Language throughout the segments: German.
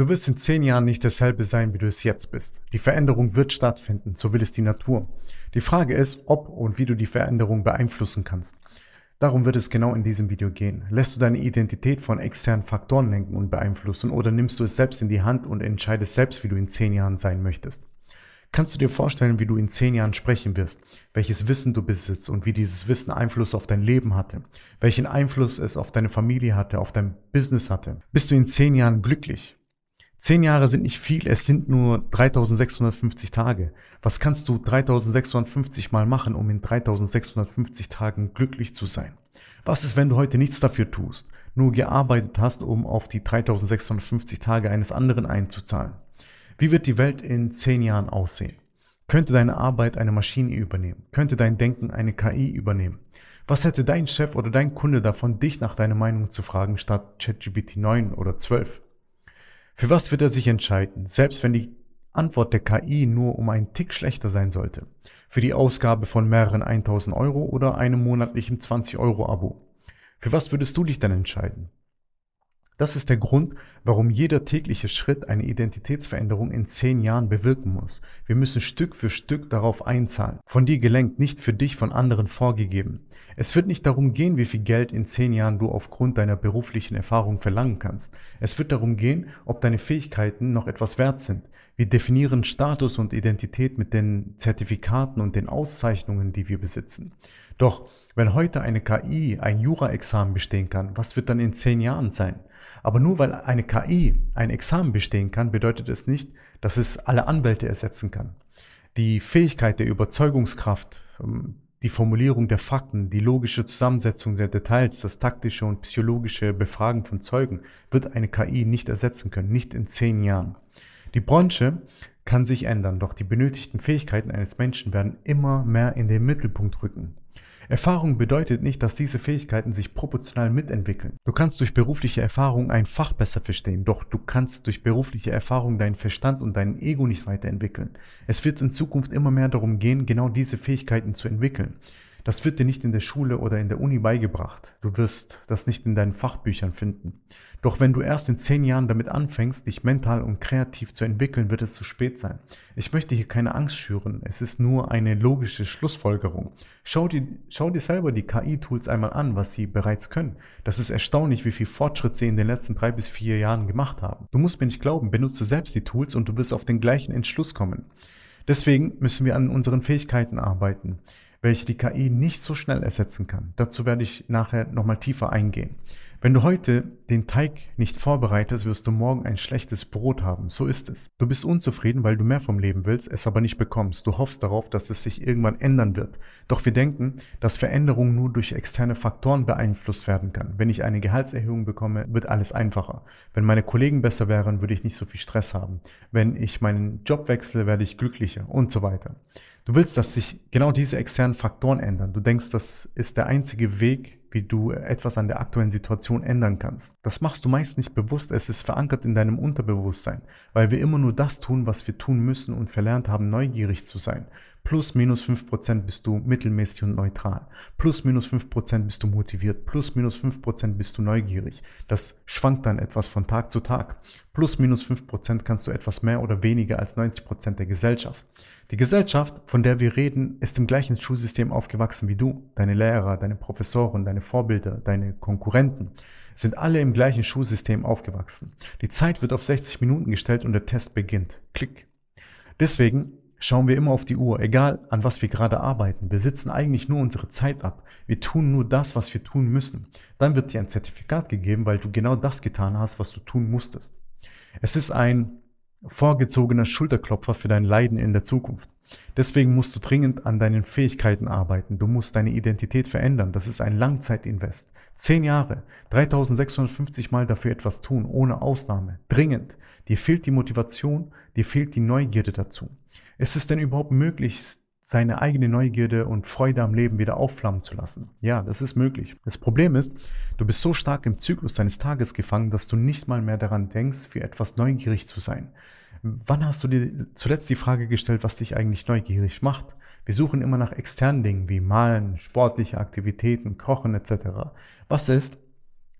Du wirst in zehn Jahren nicht dasselbe sein, wie du es jetzt bist. Die Veränderung wird stattfinden, so will es die Natur. Die Frage ist, ob und wie du die Veränderung beeinflussen kannst. Darum wird es genau in diesem Video gehen. Lässt du deine Identität von externen Faktoren lenken und beeinflussen oder nimmst du es selbst in die Hand und entscheidest selbst, wie du in zehn Jahren sein möchtest? Kannst du dir vorstellen, wie du in zehn Jahren sprechen wirst, welches Wissen du besitzt und wie dieses Wissen Einfluss auf dein Leben hatte, welchen Einfluss es auf deine Familie hatte, auf dein Business hatte? Bist du in zehn Jahren glücklich? Zehn Jahre sind nicht viel, es sind nur 3650 Tage. Was kannst du 3650 mal machen, um in 3650 Tagen glücklich zu sein? Was ist, wenn du heute nichts dafür tust, nur gearbeitet hast, um auf die 3650 Tage eines anderen einzuzahlen? Wie wird die Welt in zehn Jahren aussehen? Könnte deine Arbeit eine Maschine übernehmen? Könnte dein Denken eine KI übernehmen? Was hätte dein Chef oder dein Kunde davon, dich nach deiner Meinung zu fragen, statt ChatGPT 9 oder 12? Für was wird er sich entscheiden, selbst wenn die Antwort der KI nur um einen Tick schlechter sein sollte? Für die Ausgabe von mehreren 1000 Euro oder einem monatlichen 20 Euro Abo? Für was würdest du dich dann entscheiden? Das ist der Grund, warum jeder tägliche Schritt eine Identitätsveränderung in zehn Jahren bewirken muss. Wir müssen Stück für Stück darauf einzahlen. Von dir gelenkt, nicht für dich von anderen vorgegeben. Es wird nicht darum gehen, wie viel Geld in zehn Jahren du aufgrund deiner beruflichen Erfahrung verlangen kannst. Es wird darum gehen, ob deine Fähigkeiten noch etwas wert sind. Wir definieren Status und Identität mit den Zertifikaten und den Auszeichnungen, die wir besitzen. Doch wenn heute eine KI ein Jura-Examen bestehen kann, was wird dann in zehn Jahren sein? Aber nur weil eine KI ein Examen bestehen kann, bedeutet es nicht, dass es alle Anwälte ersetzen kann. Die Fähigkeit der Überzeugungskraft, ähm, die Formulierung der Fakten, die logische Zusammensetzung der Details, das taktische und psychologische Befragen von Zeugen wird eine KI nicht ersetzen können, nicht in zehn Jahren. Die Branche kann sich ändern, doch die benötigten Fähigkeiten eines Menschen werden immer mehr in den Mittelpunkt rücken. Erfahrung bedeutet nicht, dass diese Fähigkeiten sich proportional mitentwickeln. Du kannst durch berufliche Erfahrung ein Fach besser verstehen, doch du kannst durch berufliche Erfahrung deinen Verstand und dein Ego nicht weiterentwickeln. Es wird in Zukunft immer mehr darum gehen, genau diese Fähigkeiten zu entwickeln. Das wird dir nicht in der Schule oder in der Uni beigebracht. Du wirst das nicht in deinen Fachbüchern finden. Doch wenn du erst in zehn Jahren damit anfängst, dich mental und kreativ zu entwickeln, wird es zu spät sein. Ich möchte hier keine Angst schüren. Es ist nur eine logische Schlussfolgerung. Schau dir, schau dir selber die KI-Tools einmal an, was sie bereits können. Das ist erstaunlich, wie viel Fortschritt sie in den letzten drei bis vier Jahren gemacht haben. Du musst mir nicht glauben, benutze selbst die Tools und du wirst auf den gleichen Entschluss kommen. Deswegen müssen wir an unseren Fähigkeiten arbeiten welche die KI nicht so schnell ersetzen kann. Dazu werde ich nachher nochmal tiefer eingehen. Wenn du heute den Teig nicht vorbereitest, wirst du morgen ein schlechtes Brot haben. So ist es. Du bist unzufrieden, weil du mehr vom Leben willst, es aber nicht bekommst. Du hoffst darauf, dass es sich irgendwann ändern wird. Doch wir denken, dass Veränderung nur durch externe Faktoren beeinflusst werden kann. Wenn ich eine Gehaltserhöhung bekomme, wird alles einfacher. Wenn meine Kollegen besser wären, würde ich nicht so viel Stress haben. Wenn ich meinen Job wechsle, werde ich glücklicher und so weiter. Du willst, dass sich genau diese externen Faktoren ändern. Du denkst, das ist der einzige Weg, wie du etwas an der aktuellen Situation ändern kannst. Das machst du meist nicht bewusst, es ist verankert in deinem Unterbewusstsein, weil wir immer nur das tun, was wir tun müssen und verlernt haben, neugierig zu sein. Plus minus fünf Prozent bist du mittelmäßig und neutral. Plus minus fünf Prozent bist du motiviert. Plus minus fünf Prozent bist du neugierig. Das schwankt dann etwas von Tag zu Tag. Plus minus fünf Prozent kannst du etwas mehr oder weniger als 90 Prozent der Gesellschaft. Die Gesellschaft, von der wir reden, ist im gleichen Schulsystem aufgewachsen wie du. Deine Lehrer, deine Professoren, deine Vorbilder, deine Konkurrenten sind alle im gleichen Schulsystem aufgewachsen. Die Zeit wird auf 60 Minuten gestellt und der Test beginnt. Klick. Deswegen schauen wir immer auf die Uhr, egal an was wir gerade arbeiten. Wir sitzen eigentlich nur unsere Zeit ab. Wir tun nur das, was wir tun müssen. Dann wird dir ein Zertifikat gegeben, weil du genau das getan hast, was du tun musstest. Es ist ein vorgezogener Schulterklopfer für dein Leiden in der Zukunft. Deswegen musst du dringend an deinen Fähigkeiten arbeiten. Du musst deine Identität verändern. Das ist ein Langzeitinvest. Zehn Jahre, 3650 Mal dafür etwas tun, ohne Ausnahme. Dringend. Dir fehlt die Motivation, dir fehlt die Neugierde dazu. Ist es denn überhaupt möglich, seine eigene Neugierde und Freude am Leben wieder aufflammen zu lassen. Ja, das ist möglich. Das Problem ist, du bist so stark im Zyklus deines Tages gefangen, dass du nicht mal mehr daran denkst, für etwas neugierig zu sein. Wann hast du dir zuletzt die Frage gestellt, was dich eigentlich neugierig macht? Wir suchen immer nach externen Dingen wie Malen, sportliche Aktivitäten, Kochen etc. Was ist,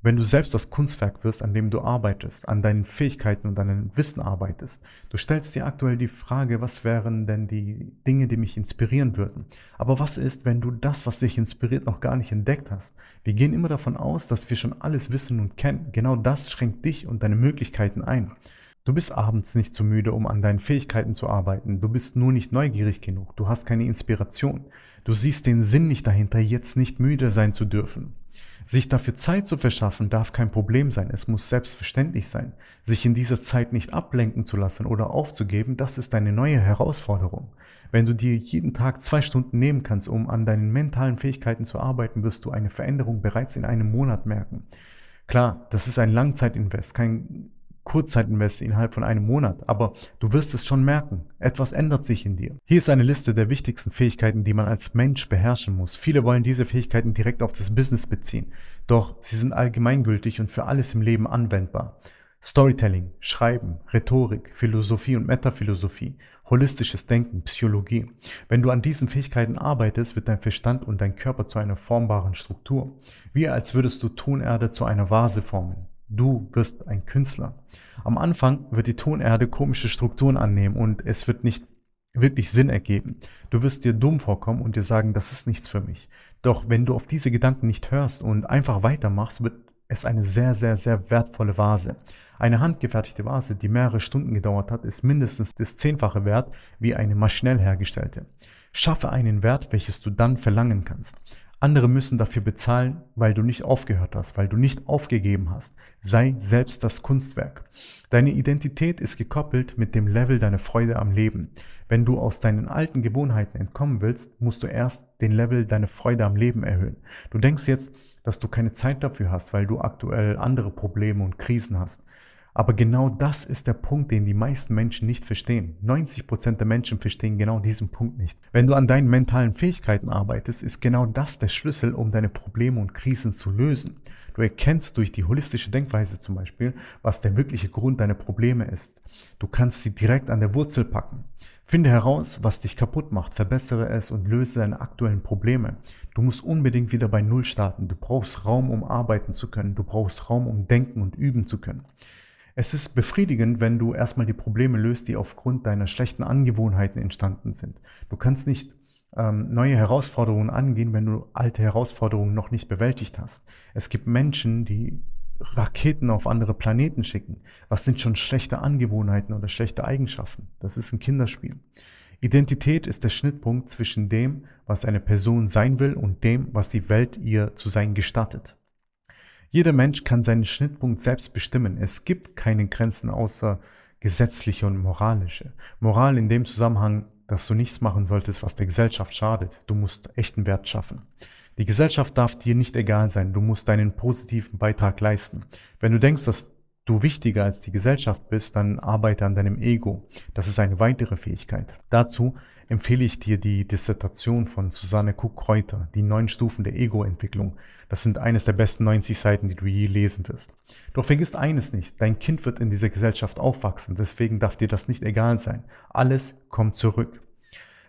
Wenn du selbst das Kunstwerk wirst, an dem du arbeitest, an deinen Fähigkeiten und deinem Wissen arbeitest, du stellst dir aktuell die Frage, was wären denn die Dinge, die mich inspirieren würden? Aber was ist, wenn du das, was dich inspiriert, noch gar nicht entdeckt hast? Wir gehen immer davon aus, dass wir schon alles wissen und kennen. Genau das schränkt dich und deine Möglichkeiten ein. Du bist abends nicht zu müde, um an deinen Fähigkeiten zu arbeiten. Du bist nur nicht neugierig genug. Du hast keine Inspiration. Du siehst den Sinn nicht dahinter, jetzt nicht müde sein zu dürfen. Sich dafür Zeit zu verschaffen, darf kein Problem sein. Es muss selbstverständlich sein. Sich in dieser Zeit nicht ablenken zu lassen oder aufzugeben, das ist eine neue Herausforderung. Wenn du dir jeden Tag zwei Stunden nehmen kannst, um an deinen mentalen Fähigkeiten zu arbeiten, wirst du eine Veränderung bereits in einem Monat merken. Klar, das ist ein Langzeitinvest, kein Kurzzeitinvest innerhalb von einem Monat, aber du wirst es schon merken. Etwas ändert sich in dir. Hier ist eine Liste der wichtigsten Fähigkeiten, die man als Mensch beherrschen muss. Viele wollen diese Fähigkeiten direkt auf das Business beziehen, doch sie sind allgemeingültig und für alles im Leben anwendbar. Storytelling, Schreiben, Rhetorik, Philosophie und Metaphilosophie, holistisches Denken, Psychologie. Wenn du an diesen Fähigkeiten arbeitest, wird dein Verstand und dein Körper zu einer formbaren Struktur. Wie als würdest du Tonerde zu einer Vase formen. Du wirst ein Künstler. Am Anfang wird die Tonerde komische Strukturen annehmen und es wird nicht wirklich Sinn ergeben. Du wirst dir dumm vorkommen und dir sagen, das ist nichts für mich. Doch wenn du auf diese Gedanken nicht hörst und einfach weitermachst, wird es eine sehr, sehr, sehr wertvolle Vase. Eine handgefertigte Vase, die mehrere Stunden gedauert hat, ist mindestens das zehnfache wert wie eine maschinell hergestellte. Schaffe einen Wert, welches du dann verlangen kannst. Andere müssen dafür bezahlen, weil du nicht aufgehört hast, weil du nicht aufgegeben hast. Sei selbst das Kunstwerk. Deine Identität ist gekoppelt mit dem Level deiner Freude am Leben. Wenn du aus deinen alten Gewohnheiten entkommen willst, musst du erst den Level deiner Freude am Leben erhöhen. Du denkst jetzt, dass du keine Zeit dafür hast, weil du aktuell andere Probleme und Krisen hast. Aber genau das ist der Punkt, den die meisten Menschen nicht verstehen. 90 Prozent der Menschen verstehen genau diesen Punkt nicht. Wenn du an deinen mentalen Fähigkeiten arbeitest, ist genau das der Schlüssel, um deine Probleme und Krisen zu lösen. Du erkennst durch die holistische Denkweise zum Beispiel, was der wirkliche Grund deiner Probleme ist. Du kannst sie direkt an der Wurzel packen. Finde heraus, was dich kaputt macht, verbessere es und löse deine aktuellen Probleme. Du musst unbedingt wieder bei Null starten. Du brauchst Raum, um arbeiten zu können. Du brauchst Raum, um denken und üben zu können. Es ist befriedigend, wenn du erstmal die Probleme löst, die aufgrund deiner schlechten Angewohnheiten entstanden sind. Du kannst nicht ähm, neue Herausforderungen angehen, wenn du alte Herausforderungen noch nicht bewältigt hast. Es gibt Menschen, die Raketen auf andere Planeten schicken. Was sind schon schlechte Angewohnheiten oder schlechte Eigenschaften? Das ist ein Kinderspiel. Identität ist der Schnittpunkt zwischen dem, was eine Person sein will und dem, was die Welt ihr zu sein gestattet. Jeder Mensch kann seinen Schnittpunkt selbst bestimmen. Es gibt keine Grenzen außer gesetzliche und moralische. Moral in dem Zusammenhang, dass du nichts machen solltest, was der Gesellschaft schadet. Du musst echten Wert schaffen. Die Gesellschaft darf dir nicht egal sein. Du musst deinen positiven Beitrag leisten. Wenn du denkst, dass du wichtiger als die Gesellschaft bist, dann arbeite an deinem Ego. Das ist eine weitere Fähigkeit. Dazu empfehle ich dir die Dissertation von Susanne Cook-Kreuter, die neun Stufen der Ego-Entwicklung. Das sind eines der besten 90 Seiten, die du je lesen wirst. Doch vergiss eines nicht, dein Kind wird in dieser Gesellschaft aufwachsen, deswegen darf dir das nicht egal sein. Alles kommt zurück.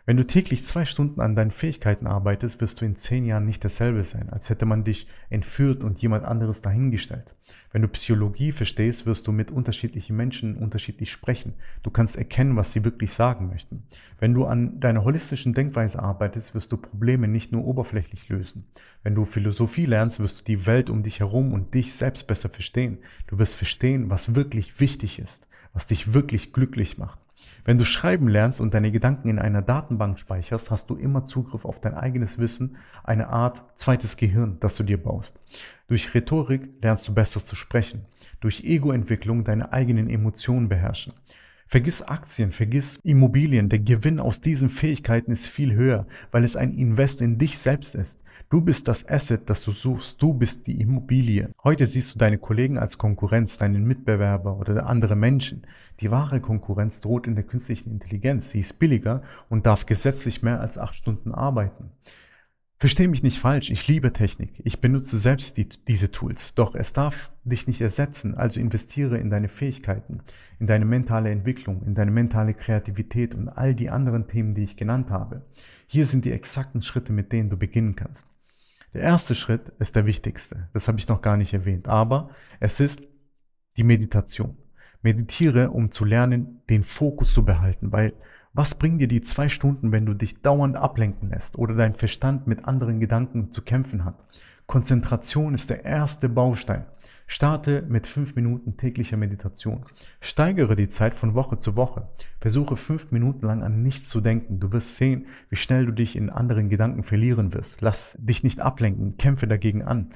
Wenn du täglich zwei Stunden an deinen Fähigkeiten arbeitest, wirst du in zehn Jahren nicht dasselbe sein, als hätte man dich entführt und jemand anderes dahingestellt. Wenn du Psychologie verstehst, wirst du mit unterschiedlichen Menschen unterschiedlich sprechen. Du kannst erkennen, was sie wirklich sagen möchten. Wenn du an deiner holistischen Denkweise arbeitest, wirst du Probleme nicht nur oberflächlich lösen. Wenn du Philosophie lernst, wirst du die Welt um dich herum und dich selbst besser verstehen. Du wirst verstehen, was wirklich wichtig ist, was dich wirklich glücklich macht. Wenn du schreiben lernst und deine Gedanken in einer Datenbank speicherst, hast du immer Zugriff auf dein eigenes Wissen, eine Art zweites Gehirn, das du dir baust. Durch Rhetorik lernst du besser zu sprechen, durch Egoentwicklung deine eigenen Emotionen beherrschen. Vergiss Aktien, vergiss Immobilien. Der Gewinn aus diesen Fähigkeiten ist viel höher, weil es ein Invest in dich selbst ist. Du bist das Asset, das du suchst. Du bist die Immobilie. Heute siehst du deine Kollegen als Konkurrenz, deinen Mitbewerber oder andere Menschen. Die wahre Konkurrenz droht in der künstlichen Intelligenz. Sie ist billiger und darf gesetzlich mehr als acht Stunden arbeiten. Versteh mich nicht falsch, ich liebe Technik. Ich benutze selbst die, diese Tools. Doch es darf dich nicht ersetzen. Also investiere in deine Fähigkeiten, in deine mentale Entwicklung, in deine mentale Kreativität und all die anderen Themen, die ich genannt habe. Hier sind die exakten Schritte, mit denen du beginnen kannst. Der erste Schritt ist der wichtigste. Das habe ich noch gar nicht erwähnt. Aber es ist die Meditation. Meditiere, um zu lernen, den Fokus zu behalten, weil was bringen dir die zwei Stunden, wenn du dich dauernd ablenken lässt oder dein Verstand mit anderen Gedanken zu kämpfen hat? Konzentration ist der erste Baustein. Starte mit fünf Minuten täglicher Meditation. Steigere die Zeit von Woche zu Woche. Versuche fünf Minuten lang an nichts zu denken. Du wirst sehen, wie schnell du dich in anderen Gedanken verlieren wirst. Lass dich nicht ablenken. Kämpfe dagegen an.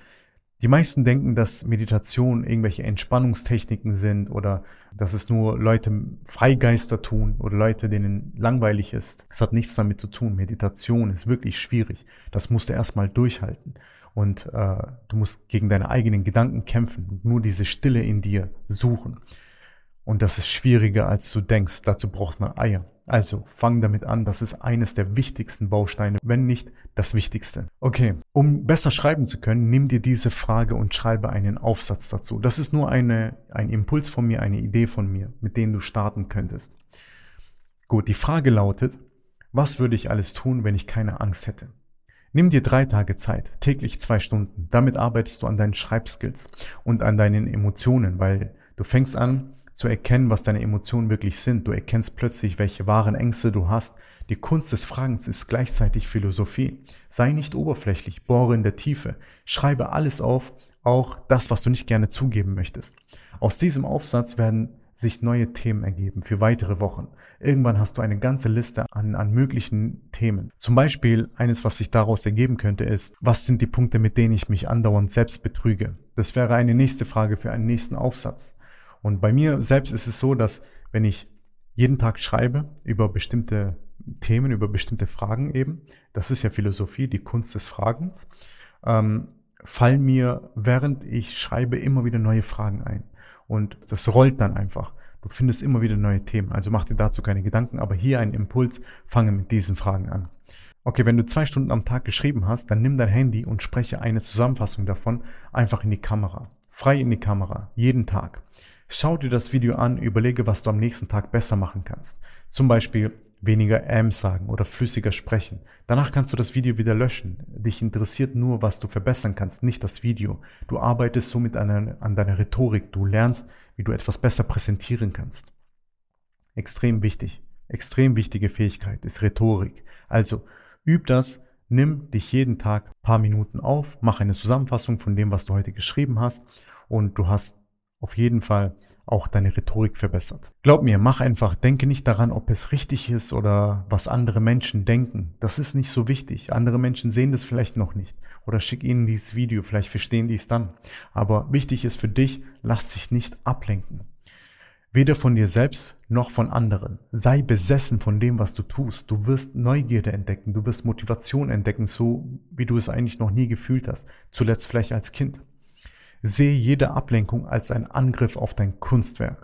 Die meisten denken, dass Meditation irgendwelche Entspannungstechniken sind oder dass es nur Leute Freigeister tun oder Leute, denen langweilig ist. Das hat nichts damit zu tun. Meditation ist wirklich schwierig. Das musst du erstmal durchhalten. Und äh, du musst gegen deine eigenen Gedanken kämpfen und nur diese Stille in dir suchen. Und das ist schwieriger, als du denkst. Dazu braucht man Eier. Also fang damit an, das ist eines der wichtigsten Bausteine, wenn nicht das Wichtigste. Okay, um besser schreiben zu können, nimm dir diese Frage und schreibe einen Aufsatz dazu. Das ist nur eine, ein Impuls von mir, eine Idee von mir, mit denen du starten könntest. Gut, die Frage lautet, was würde ich alles tun, wenn ich keine Angst hätte? Nimm dir drei Tage Zeit, täglich zwei Stunden. Damit arbeitest du an deinen Schreibskills und an deinen Emotionen, weil du fängst an, zu erkennen, was deine Emotionen wirklich sind. Du erkennst plötzlich, welche wahren Ängste du hast. Die Kunst des Fragens ist gleichzeitig Philosophie. Sei nicht oberflächlich, bohre in der Tiefe. Schreibe alles auf, auch das, was du nicht gerne zugeben möchtest. Aus diesem Aufsatz werden sich neue Themen ergeben für weitere Wochen. Irgendwann hast du eine ganze Liste an, an möglichen Themen. Zum Beispiel eines, was sich daraus ergeben könnte, ist, was sind die Punkte, mit denen ich mich andauernd selbst betrüge? Das wäre eine nächste Frage für einen nächsten Aufsatz. Und bei mir selbst ist es so, dass wenn ich jeden Tag schreibe über bestimmte Themen, über bestimmte Fragen eben, das ist ja Philosophie, die Kunst des Fragens, ähm, fallen mir, während ich schreibe, immer wieder neue Fragen ein. Und das rollt dann einfach. Du findest immer wieder neue Themen. Also mach dir dazu keine Gedanken, aber hier ein Impuls, fange mit diesen Fragen an. Okay, wenn du zwei Stunden am Tag geschrieben hast, dann nimm dein Handy und spreche eine Zusammenfassung davon einfach in die Kamera. Frei in die Kamera, jeden Tag. Schau dir das Video an, überlege, was du am nächsten Tag besser machen kannst. Zum Beispiel weniger M sagen oder flüssiger sprechen. Danach kannst du das Video wieder löschen. Dich interessiert nur, was du verbessern kannst, nicht das Video. Du arbeitest somit an, an deiner Rhetorik. Du lernst, wie du etwas besser präsentieren kannst. Extrem wichtig. Extrem wichtige Fähigkeit ist Rhetorik. Also üb das, nimm dich jeden Tag paar Minuten auf, mach eine Zusammenfassung von dem, was du heute geschrieben hast und du hast auf jeden Fall auch deine Rhetorik verbessert. Glaub mir, mach einfach, denke nicht daran, ob es richtig ist oder was andere Menschen denken. Das ist nicht so wichtig. Andere Menschen sehen das vielleicht noch nicht oder schick ihnen dieses Video, vielleicht verstehen die es dann. Aber wichtig ist für dich, lass dich nicht ablenken. Weder von dir selbst noch von anderen. Sei besessen von dem, was du tust. Du wirst Neugierde entdecken, du wirst Motivation entdecken, so wie du es eigentlich noch nie gefühlt hast. Zuletzt vielleicht als Kind. Sehe jede Ablenkung als ein Angriff auf dein Kunstwerk.